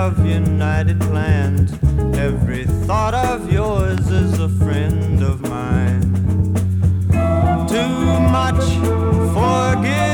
of united plans. Every thought of yours is a friend of mine. Too much forgiveness.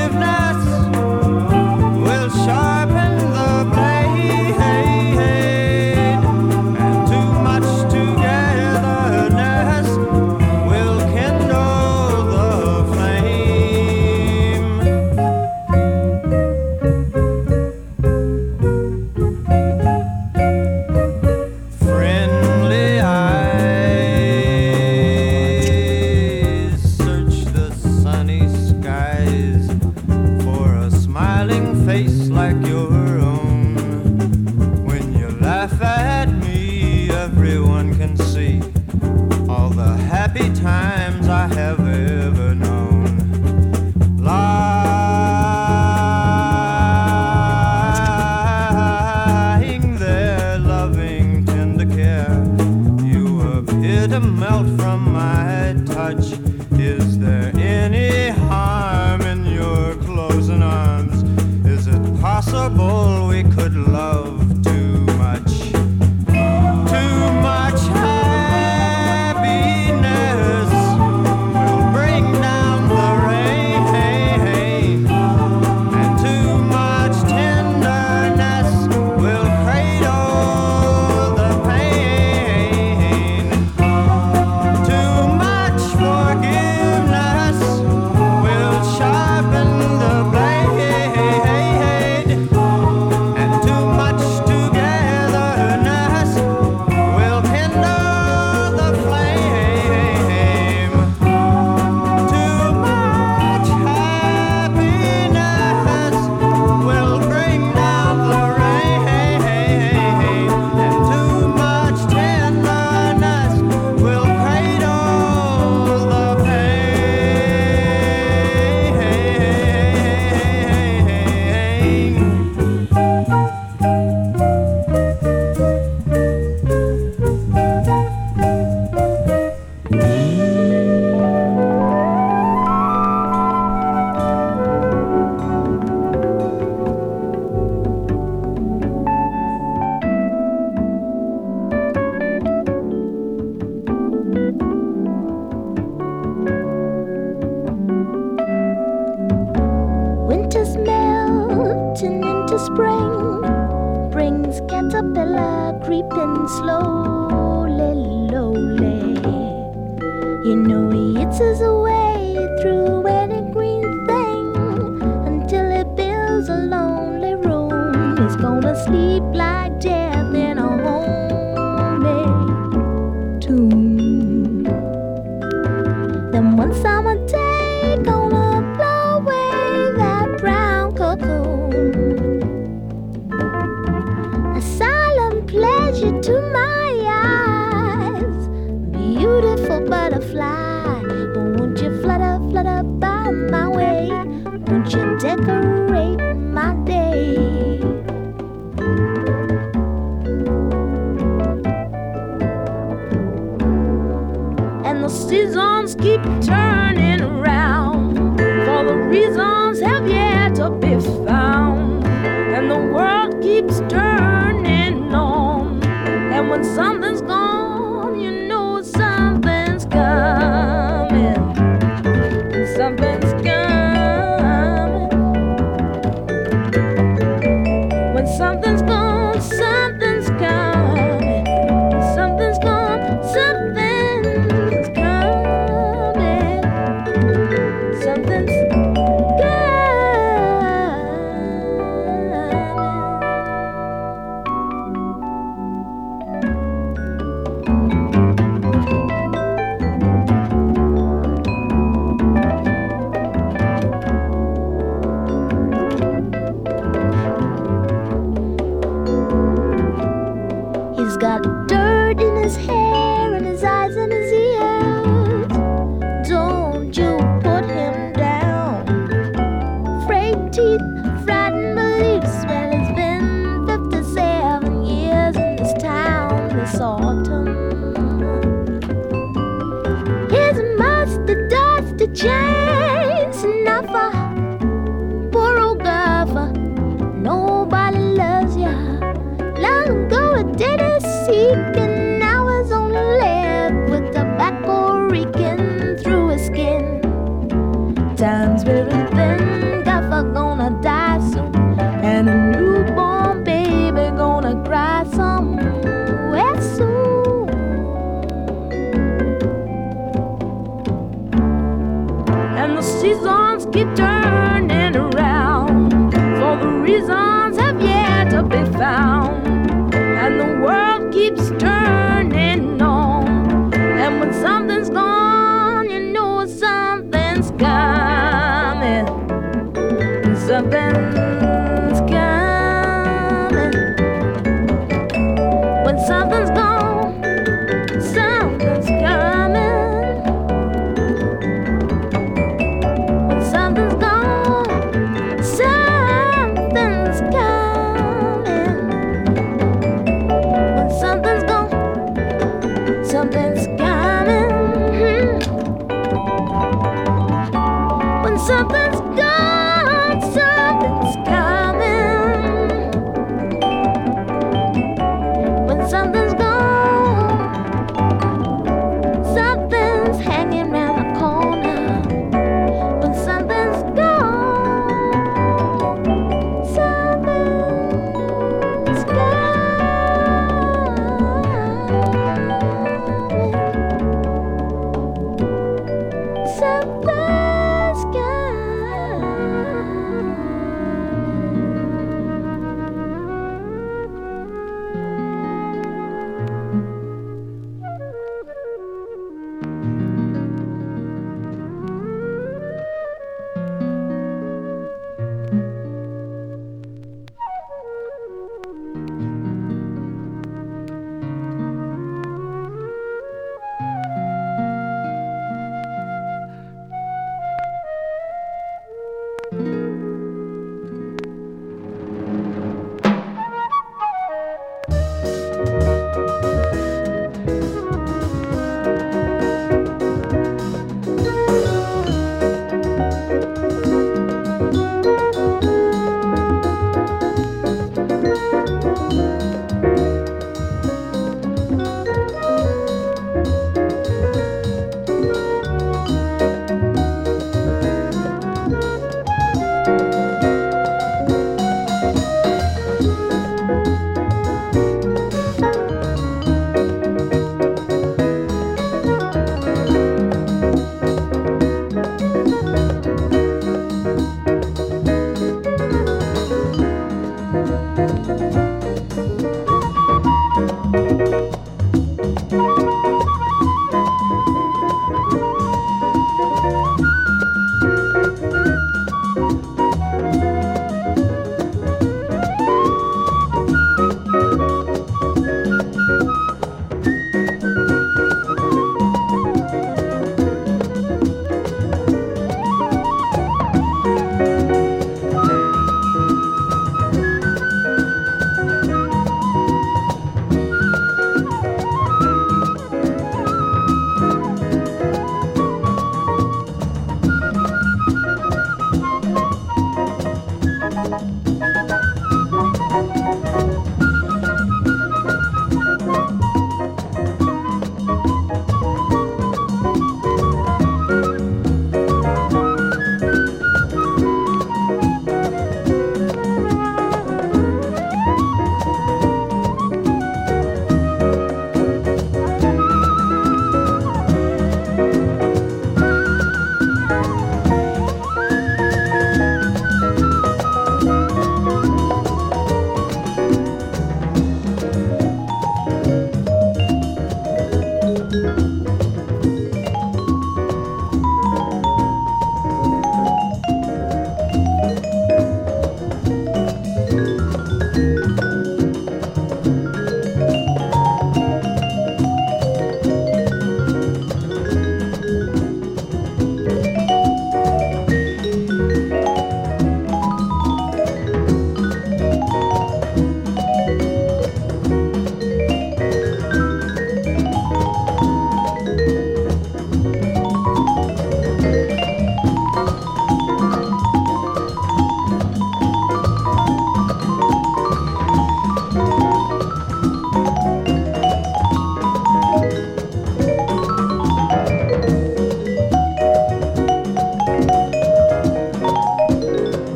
time.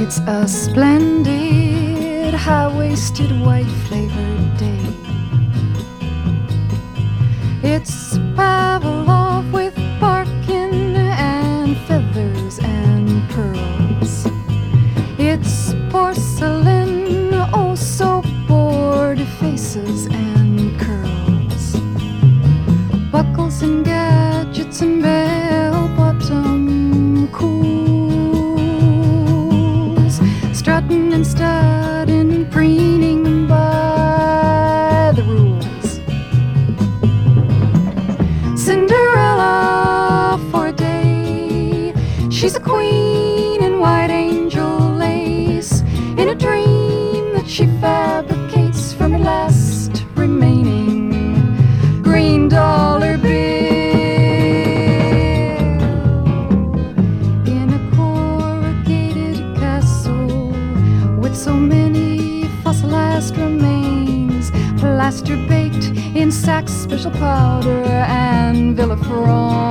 It's a splendid, high waisted, white flavored Powder and Villafrone.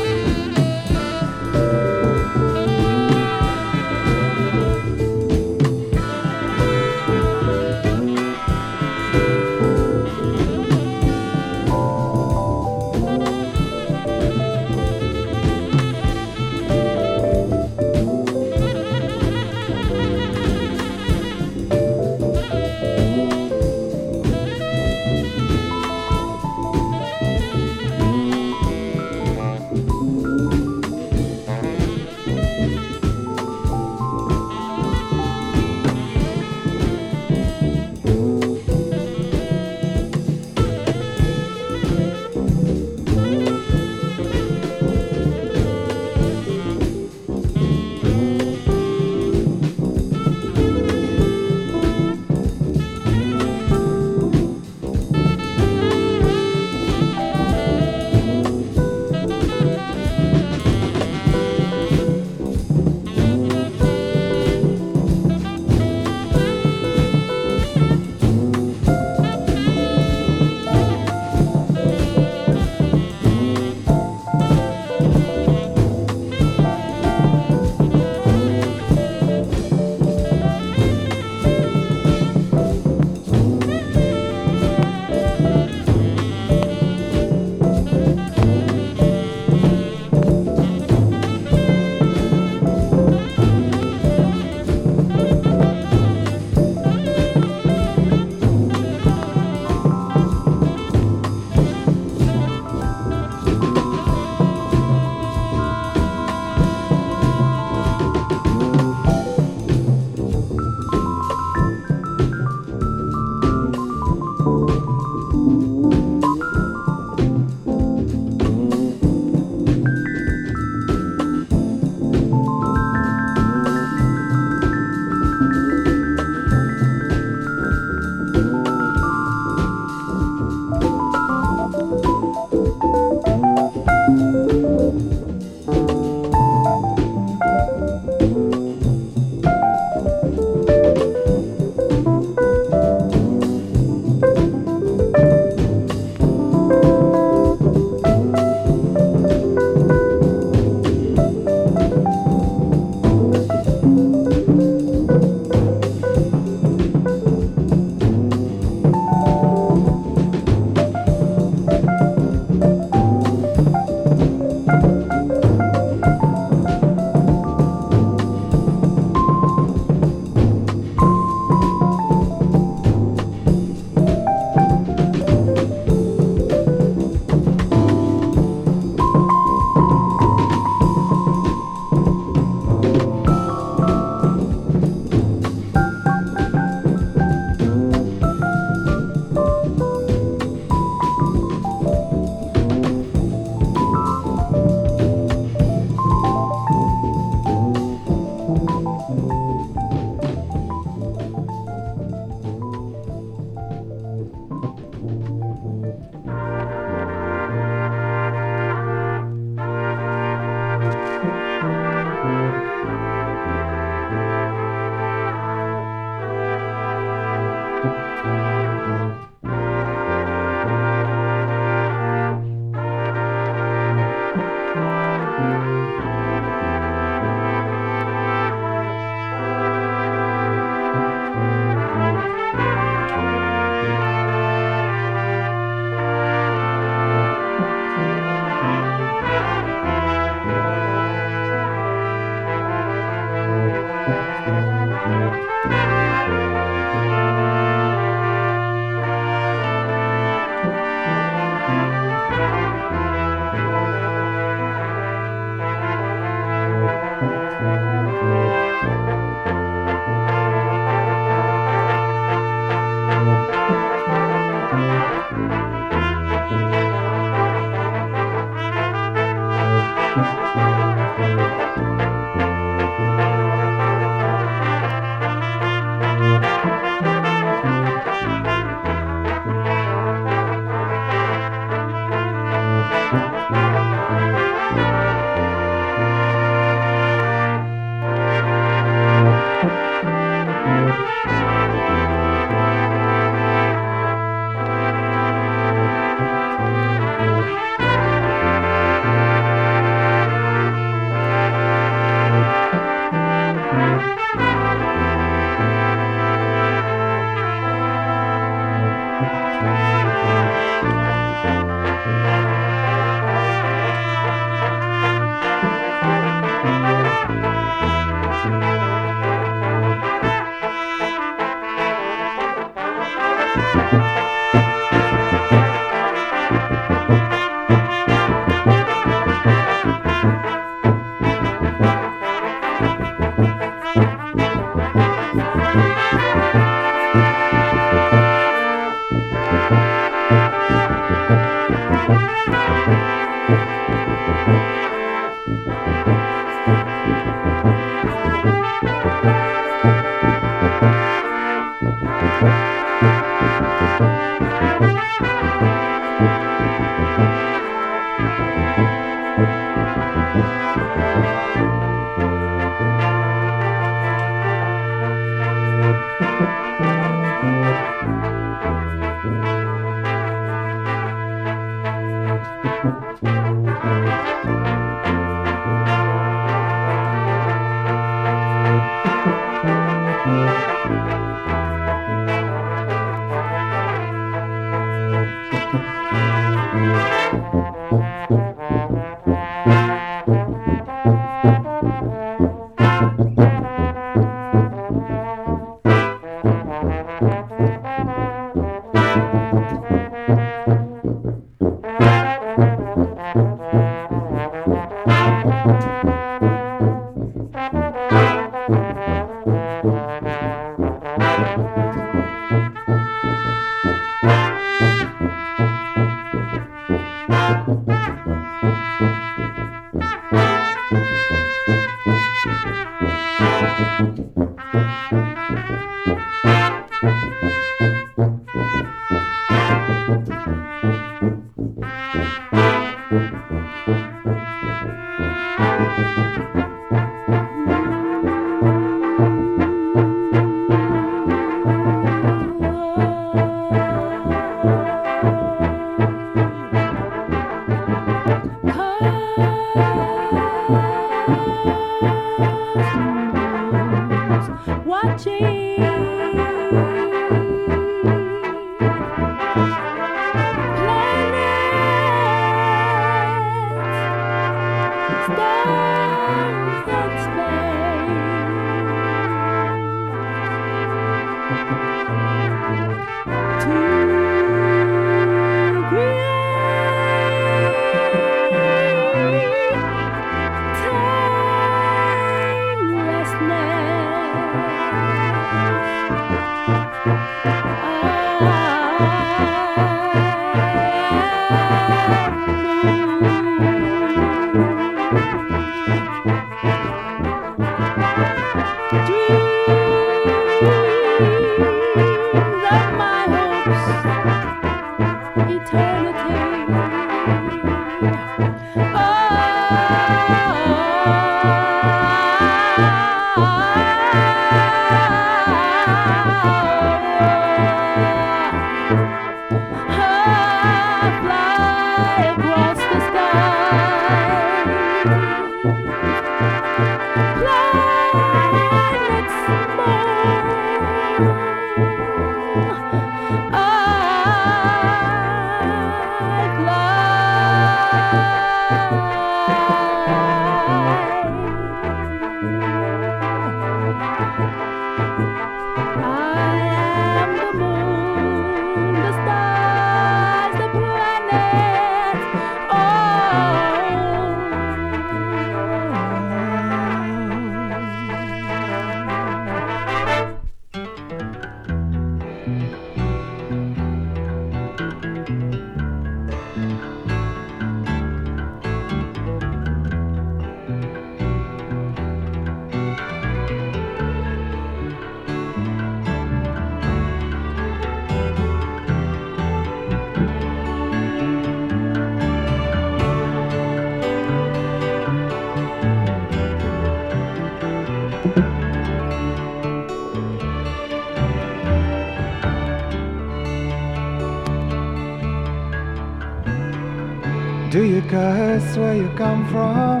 Where you come from?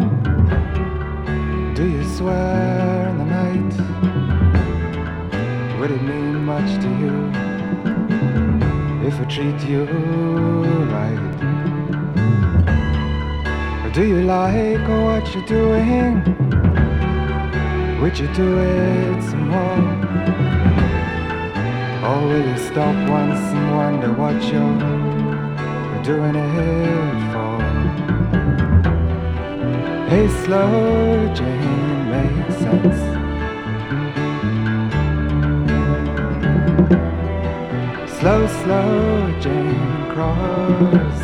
Do you swear in the night? Would it mean much to you if I treat you right? Or do you like what you're doing? Would you do it some more? Or will you stop once and wonder what you're doing it Hey, slow Jane makes sense. Slow, slow Jane cross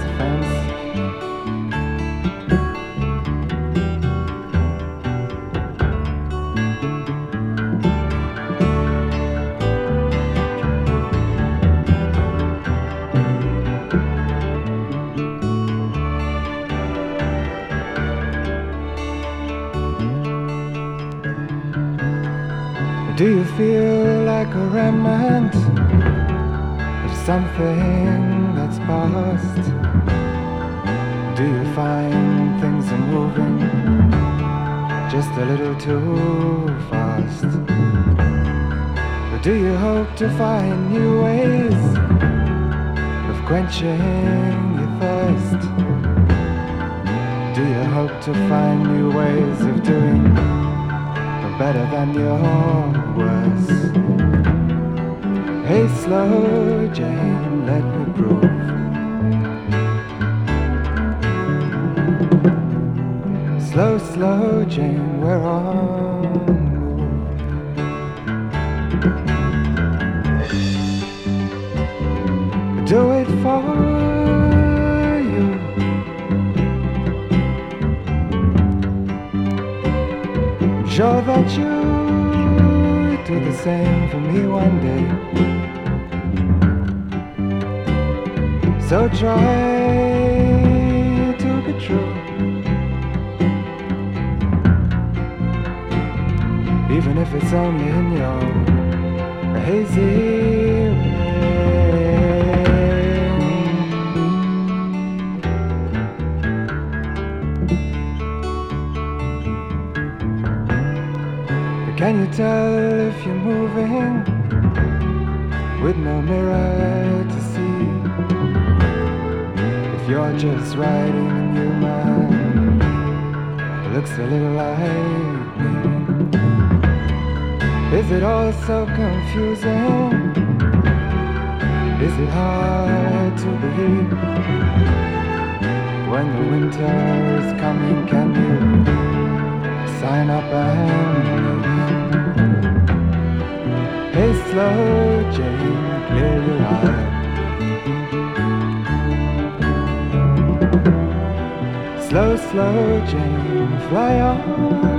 feel like a remnant of something that's past? Do you find things are moving just a little too fast? Or do you hope to find new ways of quenching your thirst? Do you hope to find new ways of doing better than your worst? Hey, slow Jane, let me prove. Slow, slow Jane, we're on same for me one day. So try to be true. even if it's only in your hazy can you tell if you're moving with no mirror to see? If you're just riding a new man, it looks a little like me. Is it all so confusing? Is it hard to believe? When the winter is coming, can you sign up and slow Jane, clear your. Slow, slow Jane, fly on.